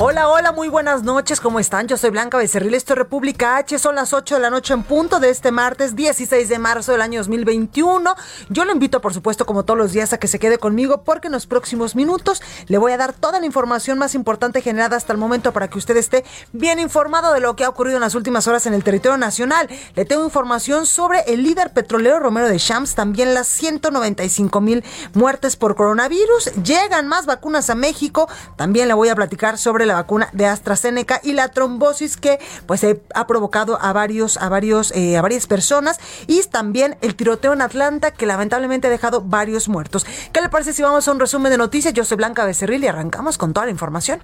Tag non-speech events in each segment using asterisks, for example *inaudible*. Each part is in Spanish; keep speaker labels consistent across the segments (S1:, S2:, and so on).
S1: Hola, hola, muy buenas noches, ¿cómo están? Yo soy Blanca Becerril, esto es República H, son las 8 de la noche en punto de este martes 16 de marzo del año 2021. Yo lo invito, por supuesto, como todos los días, a que se quede conmigo porque en los próximos minutos le voy a dar toda la información más importante generada hasta el momento para que usted esté bien informado de lo que ha ocurrido en las últimas horas en el territorio nacional. Le tengo información sobre el líder petrolero Romero de Shams, también las 195 mil muertes por coronavirus. Llegan más vacunas a México, también le voy a platicar sobre la vacuna de AstraZeneca y la trombosis que pues eh, ha provocado a varios a varios eh, a varias personas y también el tiroteo en Atlanta que lamentablemente ha dejado varios muertos. ¿Qué le parece si vamos a un resumen de noticias? Yo soy Blanca Becerril y arrancamos con toda la información.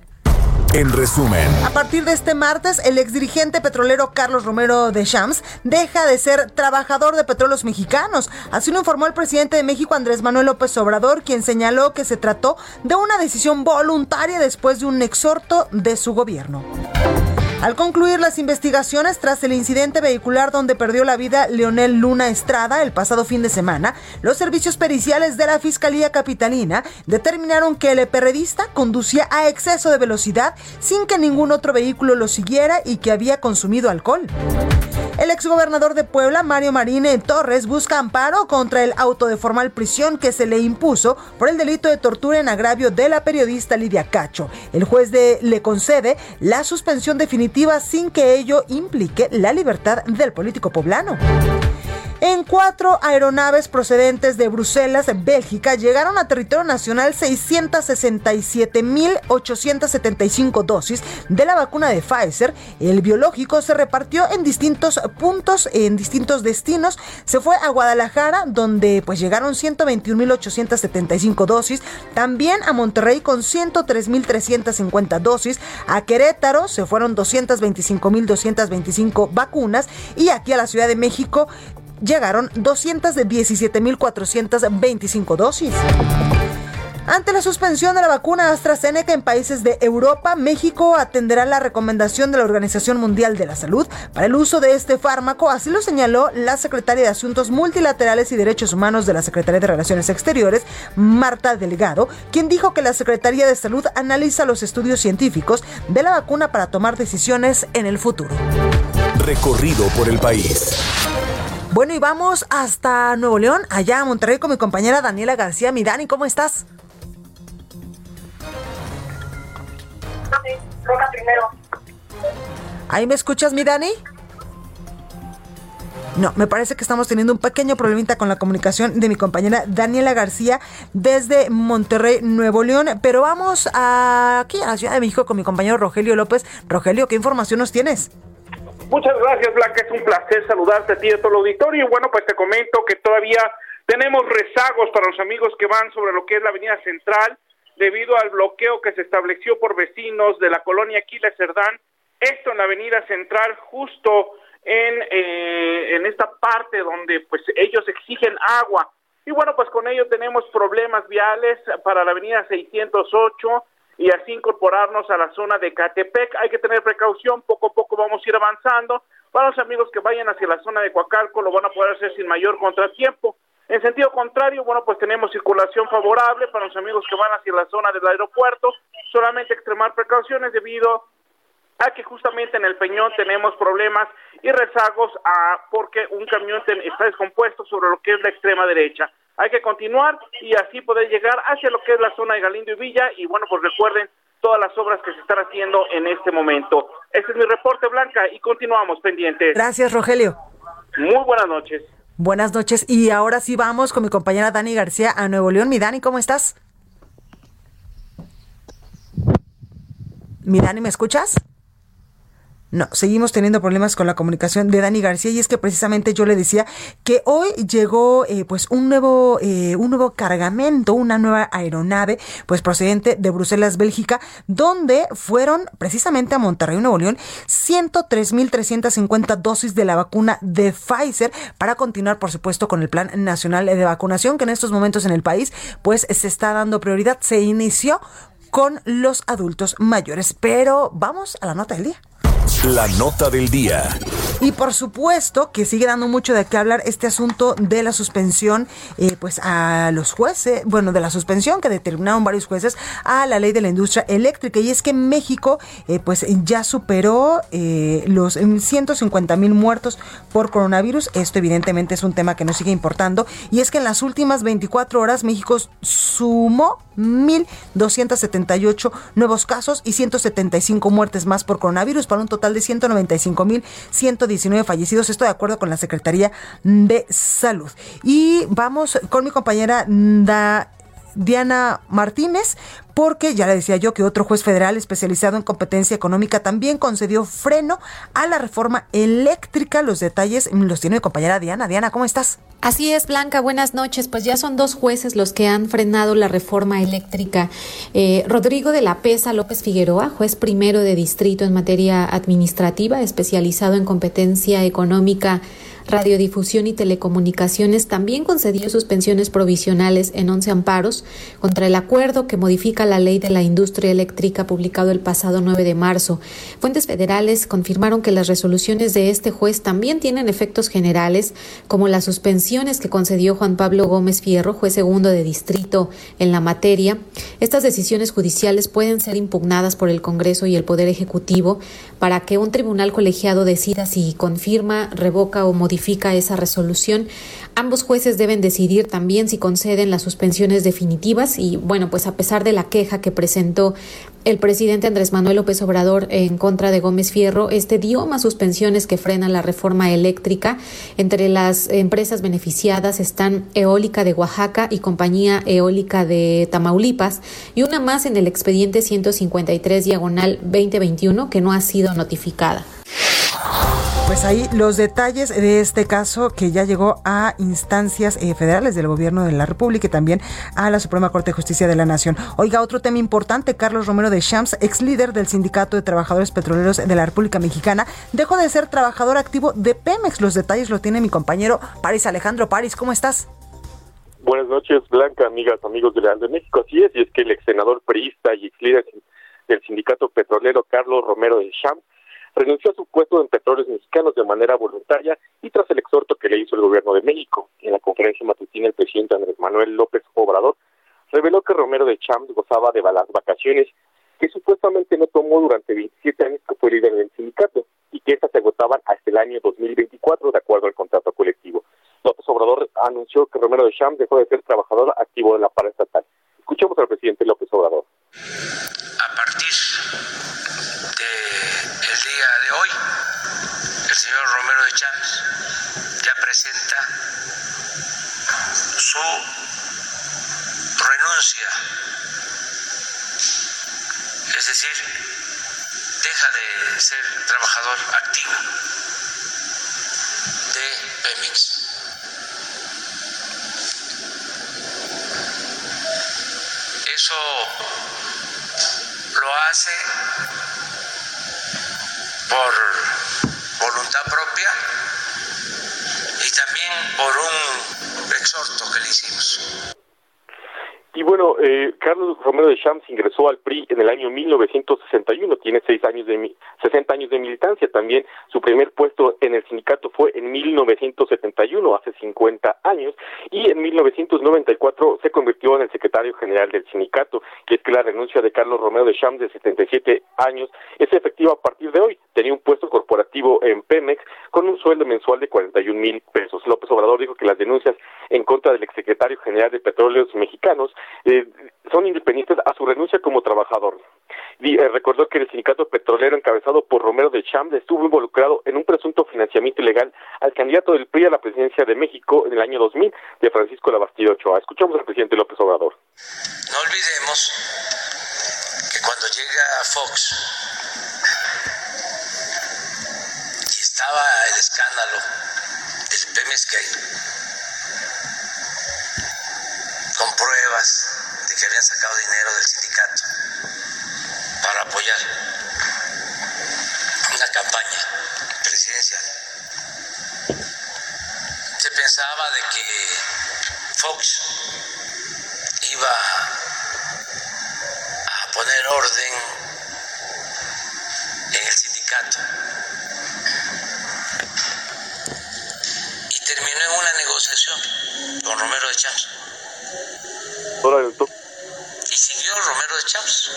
S2: En resumen,
S1: A partir de este martes, el exdirigente petrolero Carlos Romero de Shams deja de ser trabajador de petróleos mexicanos. Así lo informó el presidente de México, Andrés Manuel López Obrador, quien señaló que se trató de una decisión voluntaria después de un exhorto de su gobierno. Al concluir las investigaciones tras el incidente vehicular donde perdió la vida Leonel Luna Estrada el pasado fin de semana, los servicios periciales de la Fiscalía Capitalina determinaron que el perredista conducía a exceso de velocidad sin que ningún otro vehículo lo siguiera y que había consumido alcohol. El exgobernador de Puebla, Mario Marine Torres, busca amparo contra el auto de formal prisión que se le impuso por el delito de tortura en agravio de la periodista Lidia Cacho. El juez de, le concede la suspensión definitiva sin que ello implique la libertad del político poblano. En cuatro aeronaves procedentes de Bruselas, Bélgica, llegaron a territorio nacional 667.875 dosis de la vacuna de Pfizer. El biológico se repartió en distintos puntos, en distintos destinos. Se fue a Guadalajara, donde pues llegaron 121.875 dosis. También a Monterrey con 103.350 dosis. A Querétaro se fueron 225.225 vacunas. Y aquí a la Ciudad de México llegaron 217.425 dosis. Ante la suspensión de la vacuna AstraZeneca en países de Europa, México atenderá la recomendación de la Organización Mundial de la Salud para el uso de este fármaco, así lo señaló la secretaria de Asuntos Multilaterales y Derechos Humanos de la Secretaría de Relaciones Exteriores, Marta Delgado, quien dijo que la Secretaría de Salud analiza los estudios científicos de la vacuna para tomar decisiones en el futuro.
S2: recorrido por el país.
S1: Bueno, y vamos hasta Nuevo León, allá a Monterrey con mi compañera Daniela García. Mi Dani, ¿cómo estás? ¿Ahí me escuchas, mi Dani? No, me parece que estamos teniendo un pequeño problemita con la comunicación de mi compañera Daniela García desde Monterrey, Nuevo León. Pero vamos a, aquí a la Ciudad de México con mi compañero Rogelio López. Rogelio, ¿qué información nos tienes?
S3: Muchas gracias, Blanca. Es un placer saludarte a ti y a todo el auditorio. Y bueno, pues te comento que todavía tenemos rezagos para los amigos que van sobre lo que es la Avenida Central debido al bloqueo que se estableció por vecinos de la colonia Aquiles Cerdán. Esto en la Avenida Central, justo en, eh, en esta parte donde pues ellos exigen agua. Y bueno, pues con ello tenemos problemas viales para la Avenida 608 y así incorporarnos a la zona de Catepec. Hay que tener precaución, poco a poco vamos a ir avanzando. Para los amigos que vayan hacia la zona de Coacalco lo van a poder hacer sin mayor contratiempo. En sentido contrario, bueno, pues tenemos circulación favorable para los amigos que van hacia la zona del aeropuerto. Solamente extremar precauciones debido a que justamente en el Peñón tenemos problemas y rezagos a, porque un camión está descompuesto sobre lo que es la extrema derecha. Hay que continuar y así poder llegar hacia lo que es la zona de Galindo y Villa y bueno, pues recuerden todas las obras que se están haciendo en este momento. Este es mi reporte, Blanca, y continuamos pendientes.
S1: Gracias, Rogelio.
S3: Muy buenas noches.
S1: Buenas noches. Y ahora sí vamos con mi compañera Dani García a Nuevo León. Mi Dani, ¿cómo estás? Mi Dani, ¿me escuchas? No, seguimos teniendo problemas con la comunicación de Dani García y es que precisamente yo le decía que hoy llegó eh, pues un nuevo eh, un nuevo cargamento, una nueva aeronave pues procedente de Bruselas, Bélgica, donde fueron precisamente a Monterrey, Nuevo León, 103.350 dosis de la vacuna de Pfizer para continuar por supuesto con el plan nacional de vacunación que en estos momentos en el país pues se está dando prioridad. Se inició con los adultos mayores, pero vamos a la nota del día.
S2: La nota del día.
S1: Y por supuesto que sigue dando mucho de qué hablar este asunto de la suspensión, eh, pues a los jueces, bueno, de la suspensión que determinaron varios jueces a la ley de la industria eléctrica. Y es que México, eh, pues ya superó eh, los 150 mil muertos por coronavirus. Esto evidentemente es un tema que nos sigue importando. Y es que en las últimas 24 horas México sumó 1.278 nuevos casos y 175 muertes más por coronavirus para un total de 195.119 fallecidos. Esto de acuerdo con la Secretaría de Salud. Y vamos con mi compañera Diana Martínez, porque ya le decía yo que otro juez federal especializado en competencia económica también concedió freno a la reforma eléctrica. Los detalles los tiene mi compañera Diana. Diana, ¿cómo estás?
S4: Así es, Blanca, buenas noches. Pues ya son dos jueces los que han frenado la reforma eléctrica. Eh, Rodrigo de la Pesa López Figueroa, juez primero de distrito en materia administrativa, especializado en competencia económica Radiodifusión y Telecomunicaciones también concedió suspensiones provisionales en 11 amparos contra el acuerdo que modifica la ley de la industria eléctrica publicado el pasado 9 de marzo. Fuentes federales confirmaron que las resoluciones de este juez también tienen efectos generales, como las suspensiones que concedió Juan Pablo Gómez Fierro, juez segundo de distrito en la materia. Estas decisiones judiciales pueden ser impugnadas por el Congreso y el Poder Ejecutivo para que un tribunal colegiado decida si confirma, revoca o modifica esa resolución. Ambos jueces deben decidir también si conceden las suspensiones definitivas y bueno, pues a pesar de la queja que presentó el presidente Andrés Manuel López Obrador en contra de Gómez Fierro, este dio más suspensiones que frenan la reforma eléctrica. Entre las empresas beneficiadas están Eólica de Oaxaca y Compañía Eólica de Tamaulipas y una más en el expediente 153 diagonal 2021 que no ha sido notificada.
S1: Pues ahí los detalles de este caso que ya llegó a instancias eh, federales del gobierno de la República y también a la Suprema Corte de Justicia de la Nación. Oiga, otro tema importante, Carlos Romero de Champs, ex líder del Sindicato de Trabajadores Petroleros de la República Mexicana, dejó de ser trabajador activo de Pemex. Los detalles lo tiene mi compañero Paris Alejandro. Paris, ¿cómo estás?
S5: Buenas noches, Blanca, amigas, amigos de Real de México. Así es, y es que el ex senador priista y ex líder del Sindicato Petrolero Carlos Romero de Champs renunció a su puesto en Petróleos Mexicanos de manera voluntaria y tras el exhorto que le hizo el gobierno de México. En la conferencia matutina, el presidente Andrés Manuel López Obrador reveló que Romero de Champs gozaba de las vacaciones que supuestamente no tomó durante 27 años que fue líder del sindicato y que estas se agotaban hasta el año 2024 de acuerdo al contrato colectivo. López Obrador anunció que Romero de Champs dejó de ser trabajador activo de la paraestatal. Escuchemos al presidente López Obrador.
S6: A partir de hoy, el señor Romero de Champs ya presenta su renuncia, es decir, deja de ser trabajador activo de Pemex. Eso lo hace por voluntad propia y también por un exhorto que le hicimos.
S5: Bueno, eh, Carlos Romero de Champs ingresó al PRI en el año 1961, tiene seis años de 60 años de militancia. También su primer puesto en el sindicato fue en 1971, hace 50 años, y en 1994 se convirtió en el secretario general del sindicato. Y es que la renuncia de Carlos Romero de Champs de 77 años es efectiva a partir de hoy. Tenía un puesto corporativo en Pemex con un sueldo mensual de 41 mil pesos. López Obrador dijo que las denuncias en contra del exsecretario general de Petróleos Mexicanos eh, son independientes a su renuncia como trabajador. Eh, recordó que el sindicato petrolero encabezado por Romero de Champ estuvo involucrado en un presunto financiamiento ilegal al candidato del PRI a la presidencia de México en el año 2000, de Francisco Labastida Ochoa. Escuchamos al presidente López Obrador.
S6: No olvidemos que cuando llega Fox y estaba el escándalo del PMSK con pruebas de que habían sacado dinero del sindicato para apoyar una campaña presidencial. Se pensaba de que Fox iba a poner orden en el sindicato y terminó en una negociación con Romero de Champs. Y siguió Romero de Champs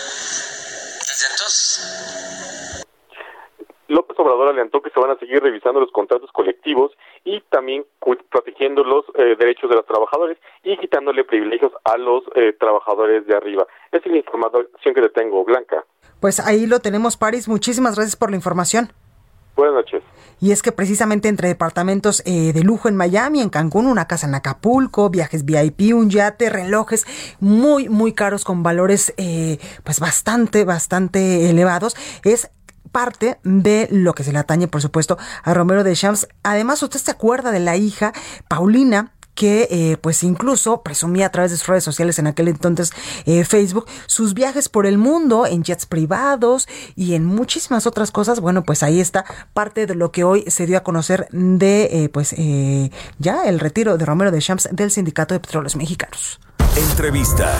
S6: desde entonces.
S5: López Obrador alentó que se van a seguir revisando los contratos colectivos y también protegiendo los eh, derechos de los trabajadores y quitándole privilegios a los eh, trabajadores de arriba. Esa es la información que le tengo, Blanca.
S1: Pues ahí lo tenemos, Paris. Muchísimas gracias por la información.
S5: Buenas noches.
S1: Y es que precisamente entre departamentos eh, de lujo en Miami, en Cancún, una casa en Acapulco, viajes VIP, un yate, relojes muy, muy caros con valores eh, pues bastante, bastante elevados, es parte de lo que se le atañe, por supuesto, a Romero de Champs. Además, usted se acuerda de la hija, Paulina, que eh, pues incluso presumía a través de sus redes sociales en aquel entonces eh, Facebook sus viajes por el mundo en jets privados y en muchísimas otras cosas bueno pues ahí está parte de lo que hoy se dio a conocer de eh, pues eh, ya el retiro de Romero de Champs del sindicato de petróleos mexicanos
S2: Entrevista.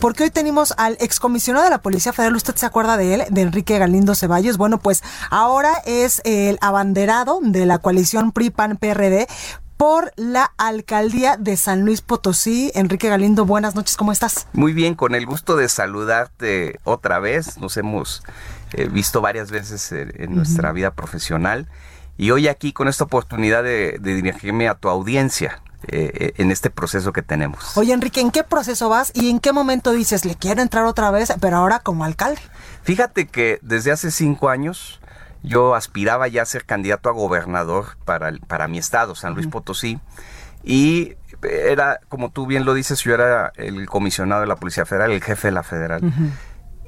S1: Porque hoy tenemos al excomisionado de la Policía Federal, ¿usted se acuerda de él? De Enrique Galindo Ceballos. Bueno, pues ahora es el abanderado de la coalición PRI-PAN-PRD por la alcaldía de San Luis Potosí. Enrique Galindo, buenas noches, ¿cómo estás?
S7: Muy bien, con el gusto de saludarte otra vez. Nos hemos eh, visto varias veces en, en nuestra vida profesional y hoy aquí con esta oportunidad de, de dirigirme a tu audiencia eh, en este proceso que tenemos.
S1: Oye, Enrique, ¿en qué proceso vas y en qué momento dices, le quiero entrar otra vez, pero ahora como alcalde?
S7: Fíjate que desde hace cinco años yo aspiraba ya a ser candidato a gobernador para, para mi estado, San Luis Potosí, y era, como tú bien lo dices, yo era el comisionado de la Policía Federal, el jefe de la Federal.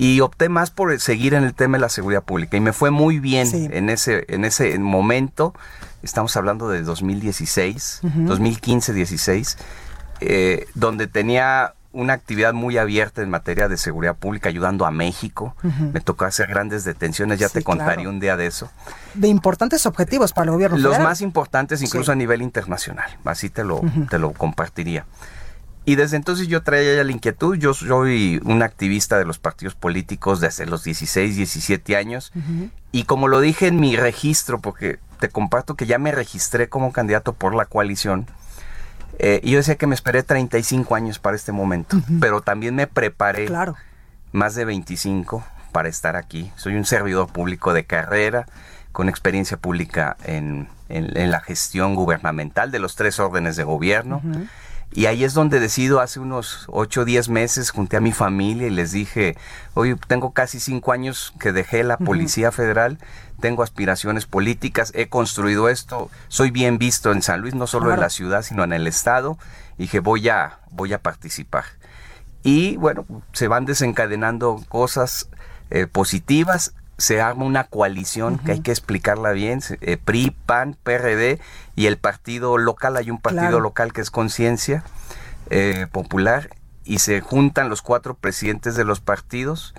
S7: Y opté más por seguir en el tema de la seguridad pública y me fue muy bien
S1: Sí.
S7: en ese en ese momento. Estamos hablando de 2016, 2015-16, eh, donde tenía una actividad muy abierta en materia de seguridad pública, ayudando a México. Me tocó hacer grandes detenciones, ya
S1: Sí,
S7: te contaré
S1: claro.
S7: un día de eso.
S1: De importantes objetivos para el gobierno
S7: Los
S1: federal.
S7: más importantes, incluso
S1: Sí.
S7: a nivel internacional, así te lo, te lo compartiría. Y desde entonces yo traía ya la inquietud, yo soy un activista de los partidos políticos desde los 16, 17 años, y como lo dije en mi registro, porque te comparto que ya me registré como candidato por la coalición, eh, y yo decía que me esperé 35 años para este momento, pero también me preparé
S1: Claro.
S7: más de 25 para estar aquí. Soy un servidor público de carrera, con experiencia pública en, en- en la gestión gubernamental de los tres órdenes de gobierno. Y ahí es donde decido, hace unos 8 o 10 meses, junté a mi familia y les dije, oye, tengo casi 5 años que dejé la Policía Federal, tengo aspiraciones políticas, he construido esto, soy bien visto en San Luis, no solo en la ciudad, sino en el estado, y dije, voy a, voy a participar. Y bueno, se van desencadenando cosas eh, positivas. Se arma una coalición que hay que explicarla bien, eh, PRI, PAN, PRD y el partido local, hay un partido
S1: Claro.
S7: local que es Conciencia eh, Popular y se juntan los cuatro presidentes de los partidos,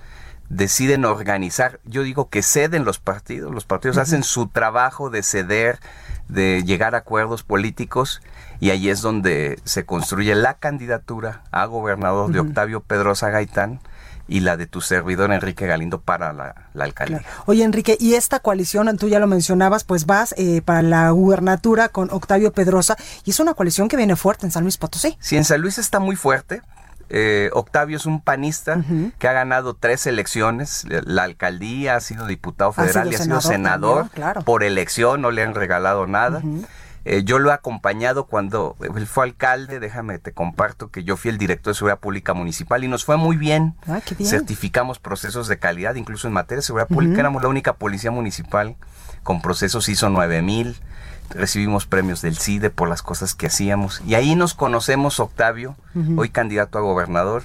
S7: deciden organizar, yo digo que ceden los partidos, los partidos hacen su trabajo de ceder, de llegar a acuerdos políticos y ahí es donde se construye la candidatura a gobernador de Octavio Pedrosa Gaitán y la de tu servidor Enrique Galindo para la, la alcaldía.
S1: Claro. Oye, Enrique, y esta coalición, tú ya lo mencionabas, pues vas eh, para la gubernatura con Octavio Pedrosa, y es una coalición que viene fuerte en San Luis Potosí.
S7: Si en San Luis está muy fuerte, eh, Octavio es un panista que ha ganado tres elecciones, la alcaldía, ha sido diputado
S1: Ha
S7: federal
S1: sido
S7: y ha sido
S1: senador
S7: senador
S1: también, claro.
S7: por elección, no le han regalado nada. Eh, yo lo he acompañado cuando él fue alcalde, déjame te comparto que yo fui el director de seguridad pública municipal y nos fue muy bien.
S1: Ah, bien.
S7: Certificamos procesos de calidad, incluso en materia de seguridad pública éramos la única policía municipal con procesos ISO 9000 recibimos premios del CIDE por las cosas que hacíamos. Y ahí nos conocemos Octavio, hoy candidato a gobernador,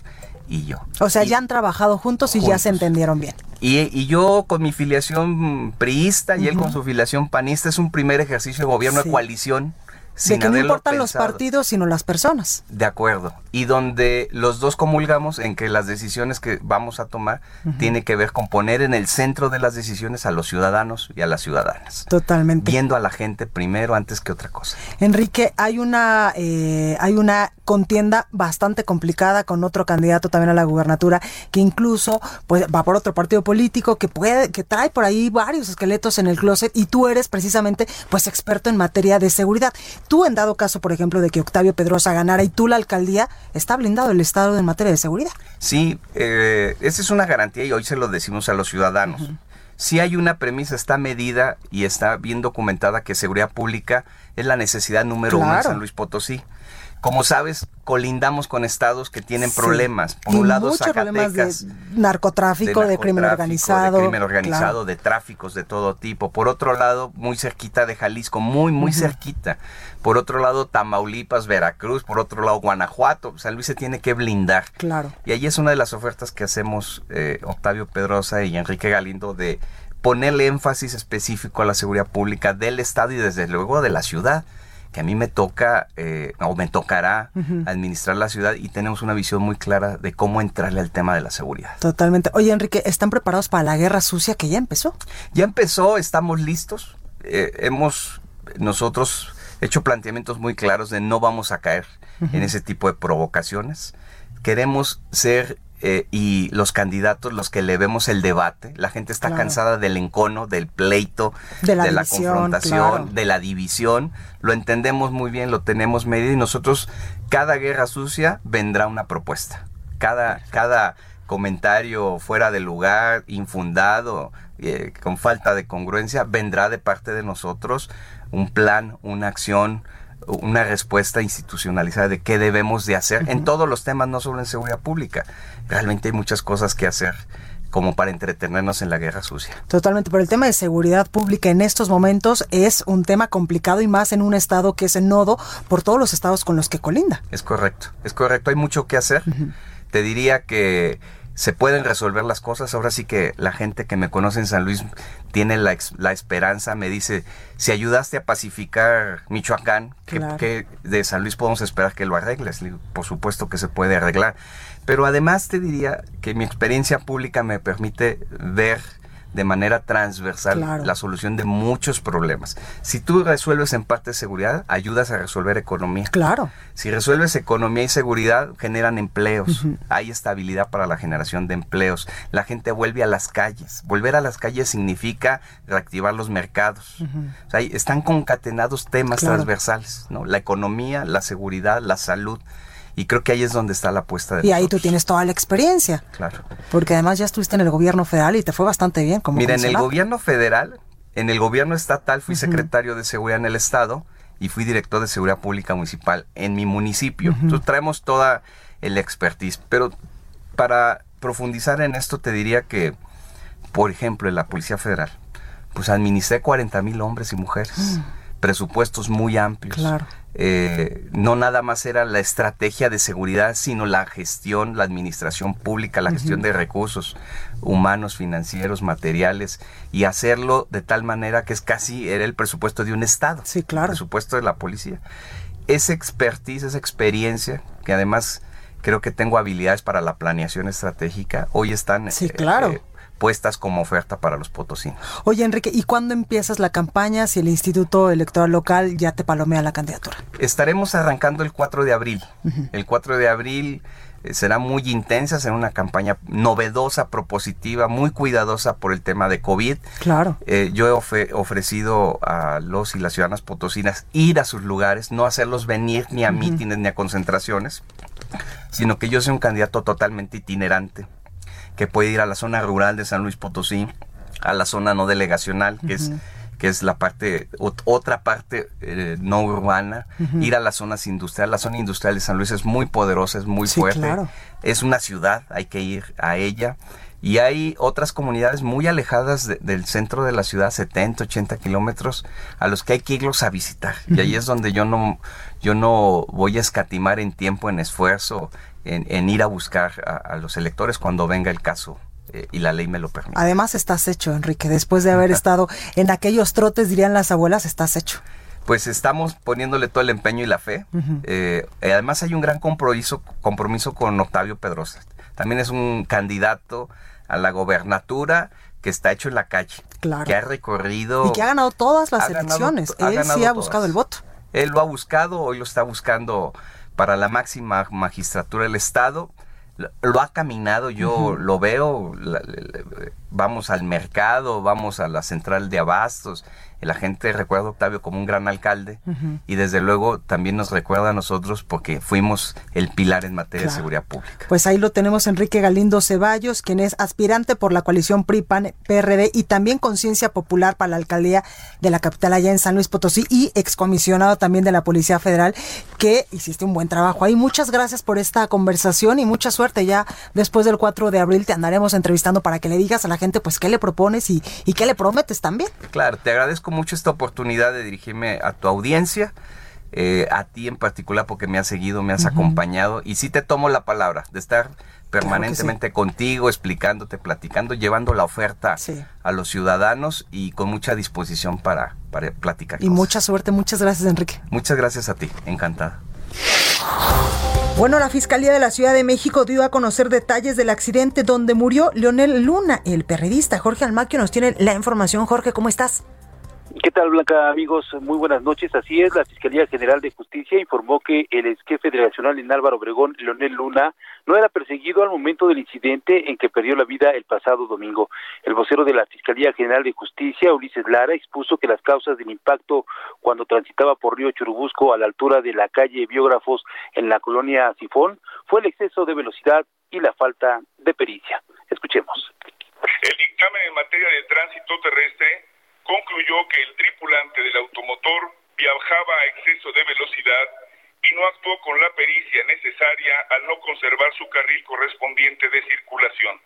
S7: y yo.
S1: O sea,
S7: Y-
S1: ya han trabajado juntos y ya se entendieron bien.
S7: y, y yo con mi filiación priista y él con su filiación panista es un primer ejercicio de gobierno
S1: Sí.
S7: de coalición.
S1: De que no importan los partidos, sino las personas.
S7: De acuerdo. Y donde los dos comulgamos en que las decisiones que vamos a tomar tiene que ver con poner en el centro de las decisiones a los ciudadanos y a las ciudadanas.
S1: Totalmente.
S7: Viendo a la gente primero antes que otra cosa.
S1: Enrique, hay una eh, hay una contienda bastante complicada con otro candidato también a la gubernatura que incluso pues va por otro partido político que puede que trae por ahí varios esqueletos en el closet y tú eres precisamente pues experto en materia de seguridad. Tú en dado caso, por ejemplo, de que Octavio Pedrosa ganara y tú la alcaldía, está blindado el estado en materia de seguridad.
S7: Sí, eh, esa es una garantía y hoy se lo decimos a los ciudadanos. Si hay una premisa, está medida y está bien documentada que seguridad pública es la necesidad número uno en. San Luis Potosí. Como sabes, colindamos con estados que tienen
S1: Sí.
S7: problemas. Por
S1: Y
S7: un lado,
S1: muchos problemas
S7: Zacatecas.
S1: de narcotráfico, de, crimen
S7: narcotráfico,
S1: organizado.
S7: De crimen organizado,
S1: claro.
S7: de tráficos de todo tipo. Por otro lado, muy cerquita de Jalisco, muy, muy cerquita. Por otro lado, Tamaulipas, Veracruz. Por otro lado, Guanajuato. San Luis se tiene que blindar.
S1: Claro.
S7: Y ahí es una de las ofertas que hacemos eh, Octavio Pedrosa y Enrique Galindo de ponerle énfasis específico a la seguridad pública del Estado y desde luego de la ciudad que a mí me toca eh, o me tocará administrar la ciudad y tenemos una visión muy clara de cómo entrarle al tema de la seguridad.
S1: Totalmente. Oye, Enrique, ¿están preparados para la guerra sucia que ya empezó?
S7: Ya empezó, estamos listos. Eh, hemos nosotros hecho planteamientos muy claros de no vamos a caer en ese tipo de provocaciones. Queremos ser eh, y los candidatos los que le vemos el debate. La gente está
S1: Claro.
S7: cansada del encono, del pleito,
S1: De la división,
S7: confrontación,
S1: claro.
S7: de la división. Lo entendemos muy bien, lo tenemos medido y nosotros cada guerra sucia vendrá una propuesta. Cada cada comentario fuera de lugar, infundado, eh, con falta de congruencia, vendrá de parte de nosotros un plan, una acción, una respuesta institucionalizada de qué debemos de hacer en todos los temas, no solo en seguridad pública. Realmente hay muchas cosas que hacer como para entretenernos en la guerra sucia.
S1: Totalmente, pero el tema de seguridad pública en estos momentos es un tema complicado y más en un estado que es en nodo por todos los estados con los que colinda.
S7: Es correcto, es correcto. Hay mucho que hacer. Te diría que se pueden resolver las cosas. Ahora sí que la gente que me conoce en San Luis tiene la, la esperanza, me dice, si ayudaste a pacificar Michoacán, ¿qué,
S1: Claro.
S7: qué de San Luis podemos esperar que lo arregles? Por supuesto que se puede arreglar. Pero además te diría que mi experiencia pública me permite ver de manera transversal
S1: Claro.
S7: la solución de muchos problemas. Si tú resuelves en parte seguridad, ayudas a resolver economía.
S1: Claro.
S7: Si resuelves economía y seguridad, generan empleos. Hay estabilidad para la generación de empleos. La gente vuelve a las calles. Volver a las calles significa reactivar los mercados. O sea, ahí están concatenados temas
S1: Claro.
S7: transversales, ¿no? La economía, la seguridad, la salud. Y creo que ahí es donde está la apuesta de
S1: Y ahí tú tienes toda la experiencia,
S7: Claro.
S1: porque además ya estuviste en el gobierno federal y te fue bastante bien como
S7: Mira, en el gobierno federal, en el gobierno estatal fui secretario de seguridad en el estado y fui director de seguridad pública municipal en mi municipio. Entonces traemos toda el expertise, pero para profundizar en esto te diría que, por ejemplo, en la Policía Federal, pues administré 40 mil hombres y mujeres, presupuestos muy amplios.
S1: Claro.
S7: Eh, no nada más era la estrategia de seguridad, sino la gestión, la administración pública, la gestión de recursos humanos, financieros, materiales, y hacerlo de tal manera que es casi era el presupuesto de un Estado.
S1: Sí, claro.
S7: El presupuesto de la policía. Esa expertise, esa experiencia, que además creo que tengo habilidades para la planeación estratégica, hoy están
S1: Sí, claro.
S7: Puestas como oferta para los potosinos.
S1: Oye, Enrique, ¿y cuándo empiezas la campaña si el Instituto Electoral Local ya te palomea la candidatura?
S7: Estaremos arrancando el 4 de abril. El 4 de abril eh, será muy intensa, será una campaña novedosa, propositiva, muy cuidadosa por el tema de COVID.
S1: Claro.
S7: Eh, yo he ofrecido a los y las ciudadanas potosinas ir a sus lugares, no hacerlos venir ni a mítines ni a concentraciones, sino que yo sea un candidato totalmente itinerante, que puede ir a la zona rural de San Luis Potosí, a la zona no delegacional, que es que es la parte, otra parte eh, no urbana, ir a las zonas industriales. La zona industrial de San Luis es muy poderosa, es muy fuerte. Es una ciudad, hay que ir a ella. Y hay otras comunidades muy alejadas del centro de la ciudad, 70, 80 kilómetros, a los que hay que irlos a visitar. Y ahí es donde yo no, yo no voy a escatimar en tiempo, en esfuerzo, en, ir a buscar a, los electores cuando venga el caso eh, y la ley me lo permite.
S1: Además estás hecho, Enrique, después de haber *laughs* estado en aquellos trotes, dirían las abuelas, estás hecho.
S7: Pues estamos poniéndole todo el empeño y la fe. Eh, además hay un gran compromiso, compromiso con Octavio Pedrosa. También es un candidato a la gobernatura que está hecho en la calle, claro. que ha recorrido...
S1: Y que ha ganado todas las elecciones. Él sí ha buscado el voto.
S7: Él lo ha buscado, hoy lo está buscando para la máxima magistratura del Estado. Lo ha caminado, yo lo veo, vamos al mercado, vamos a la central de abastos, la gente recuerda a Octavio como un gran alcalde y desde luego también nos recuerda a nosotros porque fuimos el pilar en materia de seguridad pública.
S1: Pues ahí lo tenemos Enrique Galindo Ceballos, quien es aspirante por la coalición PRI-PAN-PRD y también Conciencia Popular para la alcaldía de la capital allá en San Luis Potosí y excomisionado también de la Policía Federal, que hiciste un buen trabajo ahí. Muchas gracias por esta conversación y mucha suerte ya después del 4 de abril te andaremos entrevistando para que le digas a la gente pues qué le propones y, y qué le prometes también.
S7: Claro, te agradezco mucho esta oportunidad de dirigirme a tu audiencia. Eh, a ti en particular porque me has seguido, me has acompañado y sí te tomo la palabra de estar permanentemente contigo, explicándote, platicando, llevando la oferta a los ciudadanos y con mucha disposición para, para platicar.
S1: Y mucha suerte, muchas gracias Enrique.
S7: Muchas gracias a ti, encantada.
S1: Bueno, la Fiscalía de la Ciudad de México dio a conocer detalles del accidente donde murió Leonel Luna, el periodista. Jorge Almaquio nos tiene la información. Jorge, ¿cómo estás?
S8: ¿Qué tal, Blanca, amigos? Muy buenas noches. Así es, la Fiscalía General de Justicia informó que el ex jefe federacional en Álvaro Obregón, Leonel Luna, no era perseguido al momento del incidente en que perdió la vida el pasado domingo. El vocero de la Fiscalía General de Justicia, Ulises Lara, expuso que las causas del impacto cuando transitaba por Río Churubusco a la altura de la calle Biógrafos en la colonia Sifón fue el exceso de velocidad y la falta de pericia. Escuchemos.
S9: El dictamen en materia de tránsito terrestre concluyó que el tripulante del automotor viajaba a exceso de velocidad y no actuó con la pericia necesaria al no conservar su carril correspondiente de circulación.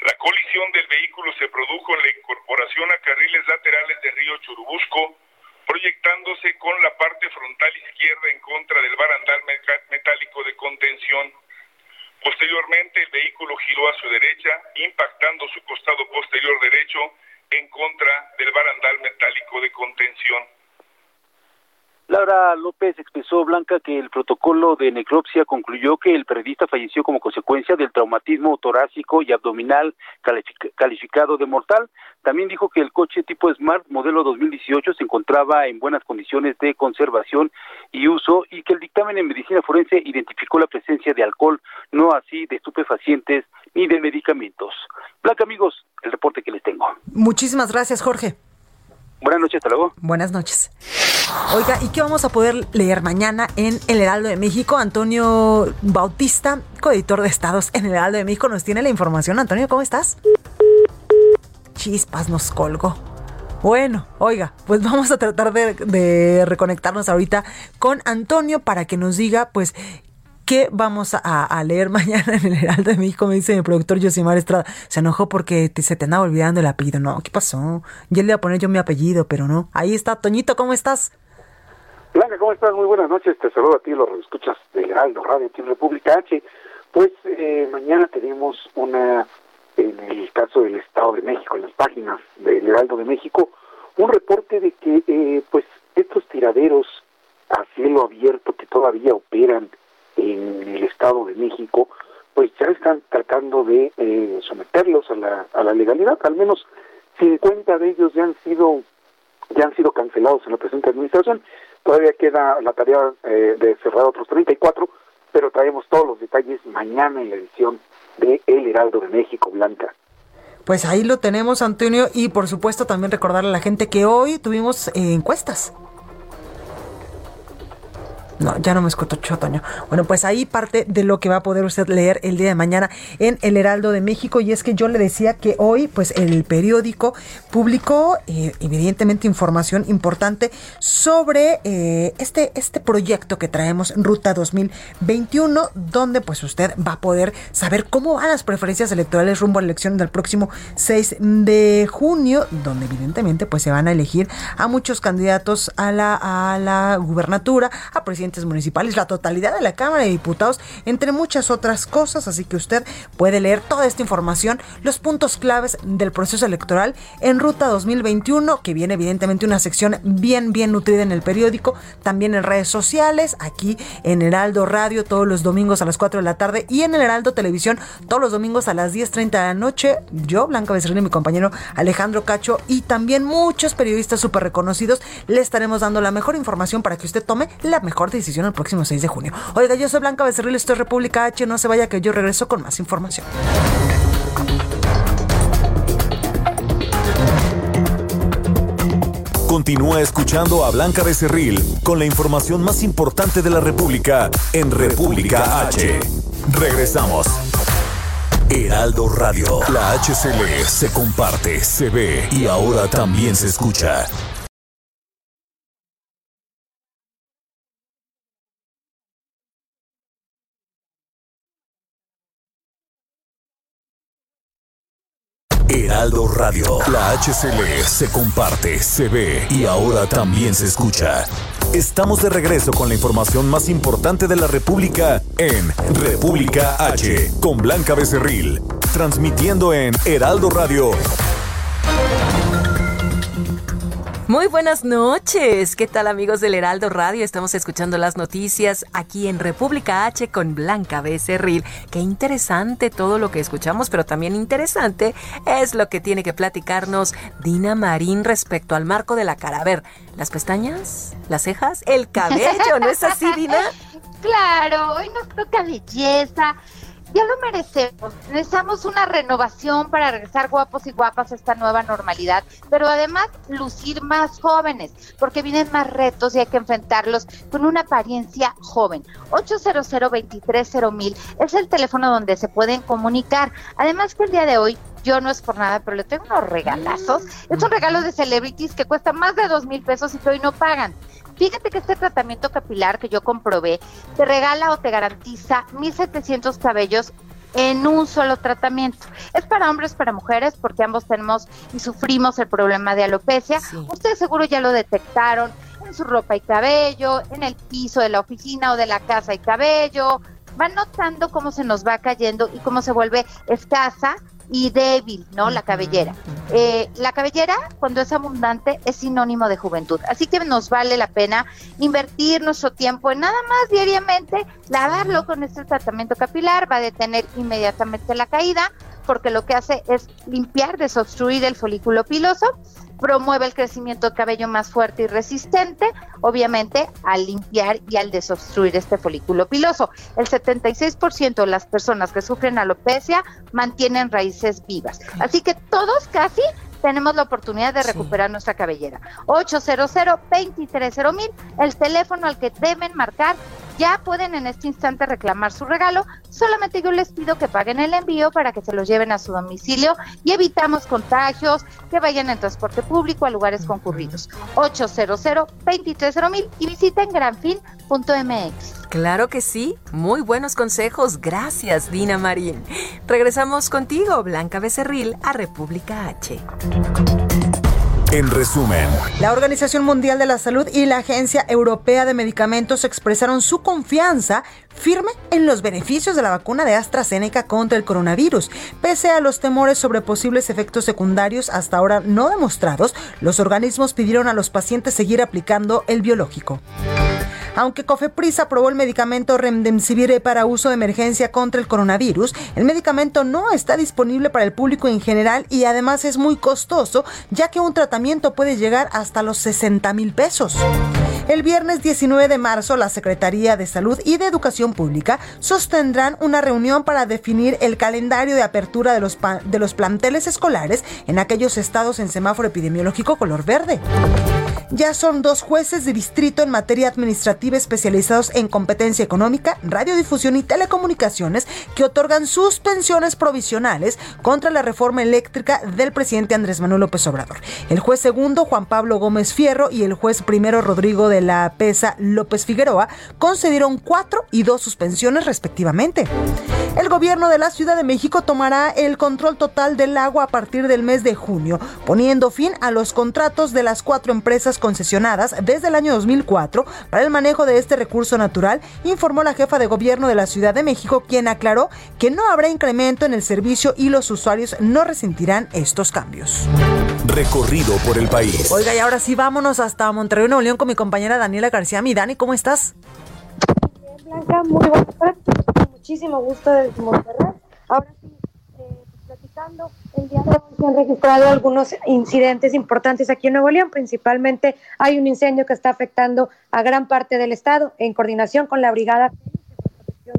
S9: La colisión del vehículo se produjo en la incorporación a carriles laterales de Río Churubusco, proyectándose con la parte frontal izquierda en contra del barandal metálico de contención. Posteriormente, el vehículo giró a su derecha, impactando su costado posterior derecho en contra del barandal metálico de contención.
S8: Laura López expresó, Blanca, que el protocolo de necropsia concluyó que el periodista falleció como consecuencia del traumatismo torácico y abdominal calificado de mortal. También dijo que el coche tipo Smart modelo 2018 se encontraba en buenas condiciones de conservación y uso y que el dictamen en medicina forense identificó la presencia de alcohol, no así de estupefacientes ni de medicamentos. Blanca, amigos, el reporte que les tengo.
S1: Muchísimas gracias, Jorge.
S8: Buenas noches, hasta luego.
S1: Buenas noches. Oiga, ¿y qué vamos a poder leer mañana en El Heraldo de México? Antonio Bautista, coeditor de Estados en El Heraldo de México, nos tiene la información. Antonio, ¿cómo estás? Chispas, nos colgó. Bueno, oiga, pues vamos a tratar de, de, reconectarnos ahorita con Antonio para que nos diga, pues, ¿Qué vamos a, leer *laughs* mañana en el Heraldo de México? Me dice mi productor Josimar Estrada. Se enojó porque se te andaba olvidando el apellido. No, ¿qué pasó? Yo le iba a poner yo mi apellido, pero no. Ahí está, Toñito, ¿cómo estás?
S10: Blanca, ¿cómo estás? Muy buenas noches. Te saludo a ti, los escuchas de Heraldo Radio, Team República H. Pues eh, mañana tenemos una, en el caso del Estado de México, en las páginas del Heraldo de México, un reporte de que eh, pues estos tiraderos a cielo abierto que todavía operan en el Estado de México, pues ya están tratando de eh, someterlos a la, a la legalidad. Al menos 50 de ellos ya han sido ya han sido cancelados en la presente administración. Todavía queda la tarea eh, de cerrar otros 34, pero traemos todos los detalles mañana en la edición de El Heraldo de México, Blanca.
S1: Pues ahí lo tenemos, Antonio, y por supuesto también recordarle a la gente que hoy tuvimos eh, encuestas. No, ya no me escucho, Toño. Bueno, pues ahí parte de lo que va a poder usted leer el día de mañana en El Heraldo de México. Y es que yo le decía que hoy, pues el periódico publicó, eh, evidentemente, información importante sobre eh, este, este proyecto que traemos Ruta 2021, donde pues usted va a poder saber cómo van las preferencias electorales rumbo a la elección del próximo 6 de junio, donde evidentemente pues se van a elegir a muchos candidatos a la, a la gubernatura, a presidente municipales, la totalidad de la Cámara de Diputados, entre muchas otras cosas. Así que usted puede leer toda esta información, los puntos claves del proceso electoral en Ruta 2021, que viene evidentemente una sección bien, bien nutrida en el periódico, también en redes sociales, aquí en Heraldo Radio todos los domingos a las 4 de la tarde y en el Heraldo Televisión todos los domingos a las 10.30 de la noche. Yo, Blanca Becerril y mi compañero Alejandro Cacho y también muchos periodistas súper reconocidos le estaremos dando la mejor información para que usted tome la mejor decisión decisión el próximo 6 de junio. Oiga, yo soy Blanca Becerril, esto es República H, no se vaya que yo regreso con más información.
S2: Continúa escuchando a Blanca Becerril con la información más importante de la República en República H. Regresamos. Heraldo Radio, la HCL se comparte, se ve y ahora también se escucha. Heraldo Radio. La HCL se comparte, se ve y ahora también se escucha. Estamos de regreso con la información más importante de la República en República H, con Blanca Becerril, transmitiendo en Heraldo Radio.
S11: Muy buenas noches. ¿Qué tal amigos del Heraldo Radio? Estamos escuchando las noticias aquí en República H con Blanca Becerril. Qué interesante todo lo que escuchamos, pero también interesante es lo que tiene que platicarnos Dina Marín respecto al marco de la cara. A ver, ¿las pestañas? ¿Las cejas? ¿El cabello? ¿No es así, Dina? *laughs*
S12: Claro, hoy nos toca belleza ya lo merecemos. Necesitamos una renovación para regresar guapos y guapas a esta nueva normalidad, pero además lucir más jóvenes, porque vienen más retos y hay que enfrentarlos con una apariencia joven. 800 mil es el teléfono donde se pueden comunicar. Además que el día de hoy yo no es por nada, pero le tengo unos regalazos. Es un regalo de celebrities que cuesta más de dos mil pesos y que hoy no pagan. Fíjate que este tratamiento capilar que yo comprobé te regala o te garantiza 1700 cabellos en un solo tratamiento. Es para hombres, para mujeres, porque ambos tenemos y sufrimos el problema de alopecia. Ustedes seguro ya lo detectaron en su ropa y cabello, en el piso de la oficina o de la casa y cabello. Van notando cómo se nos va cayendo y cómo se vuelve escasa y débil, ¿no? La cabellera. Eh, la cabellera, cuando es abundante, es sinónimo de juventud. Así que nos vale la pena invertir nuestro tiempo en nada más diariamente lavarlo con este tratamiento capilar, va a detener inmediatamente la caída, porque lo que hace es limpiar, desobstruir el folículo piloso promueve el crecimiento de cabello más fuerte y resistente, obviamente al limpiar y al desobstruir este folículo piloso. El 76% de las personas que sufren alopecia mantienen raíces vivas. Así que todos casi tenemos la oportunidad de recuperar nuestra cabellera. 800 mil el teléfono al que deben marcar ya pueden en este instante reclamar su regalo. Solamente yo les pido que paguen el envío para que se los lleven a su domicilio y evitamos contagios, que vayan en transporte público a lugares concurridos. 800 mil y visiten granfin.mx.
S11: Claro que sí, muy buenos consejos. Gracias, Dina Marín. Regresamos contigo, Blanca Becerril, a República H.
S2: En resumen,
S1: la Organización Mundial de la Salud y la Agencia Europea de Medicamentos expresaron su confianza firme en los beneficios de la vacuna de AstraZeneca contra el coronavirus. Pese a los temores sobre posibles efectos secundarios hasta ahora no demostrados, los organismos pidieron a los pacientes seguir aplicando el biológico. Aunque Cofepris aprobó el medicamento Remdesivir para uso de emergencia contra el coronavirus, el medicamento no está disponible para el público en general y además es muy costoso, ya que un tratamiento puede llegar hasta los 60 mil pesos. El viernes 19 de marzo, la Secretaría de Salud y de Educación Pública sostendrán una reunión para definir el calendario de apertura de los, de los planteles escolares en aquellos estados en semáforo epidemiológico color verde. Ya son dos jueces de distrito en materia administrativa especializados en competencia económica, radiodifusión y telecomunicaciones que otorgan suspensiones provisionales contra la reforma eléctrica del presidente Andrés Manuel López Obrador. El juez segundo, Juan Pablo Gómez Fierro, y el juez primero, Rodrigo de la Pesa López Figueroa, concedieron cuatro y dos suspensiones respectivamente. El gobierno de la Ciudad de México tomará el control total del agua a partir del mes de junio, poniendo fin a los contratos de las cuatro empresas concesionadas desde el año 2004 para el manejo de este recurso natural, informó la jefa de gobierno de la Ciudad de México, quien aclaró que no habrá incremento en el servicio y los usuarios no resentirán estos cambios.
S2: Recorrido por el país.
S1: Oiga, y ahora sí vámonos hasta Monterrey, Nuevo León con mi compañera Daniela García. Mi Dani, ¿cómo estás?
S13: Blanca, muy buenas tardes. Muchísimo gusto desde Monterrey. Ahora sí, eh, platicando, el día de hoy se han registrado algunos incidentes importantes aquí en Nuevo León. Principalmente hay un incendio que está afectando a gran parte del estado en coordinación con la Brigada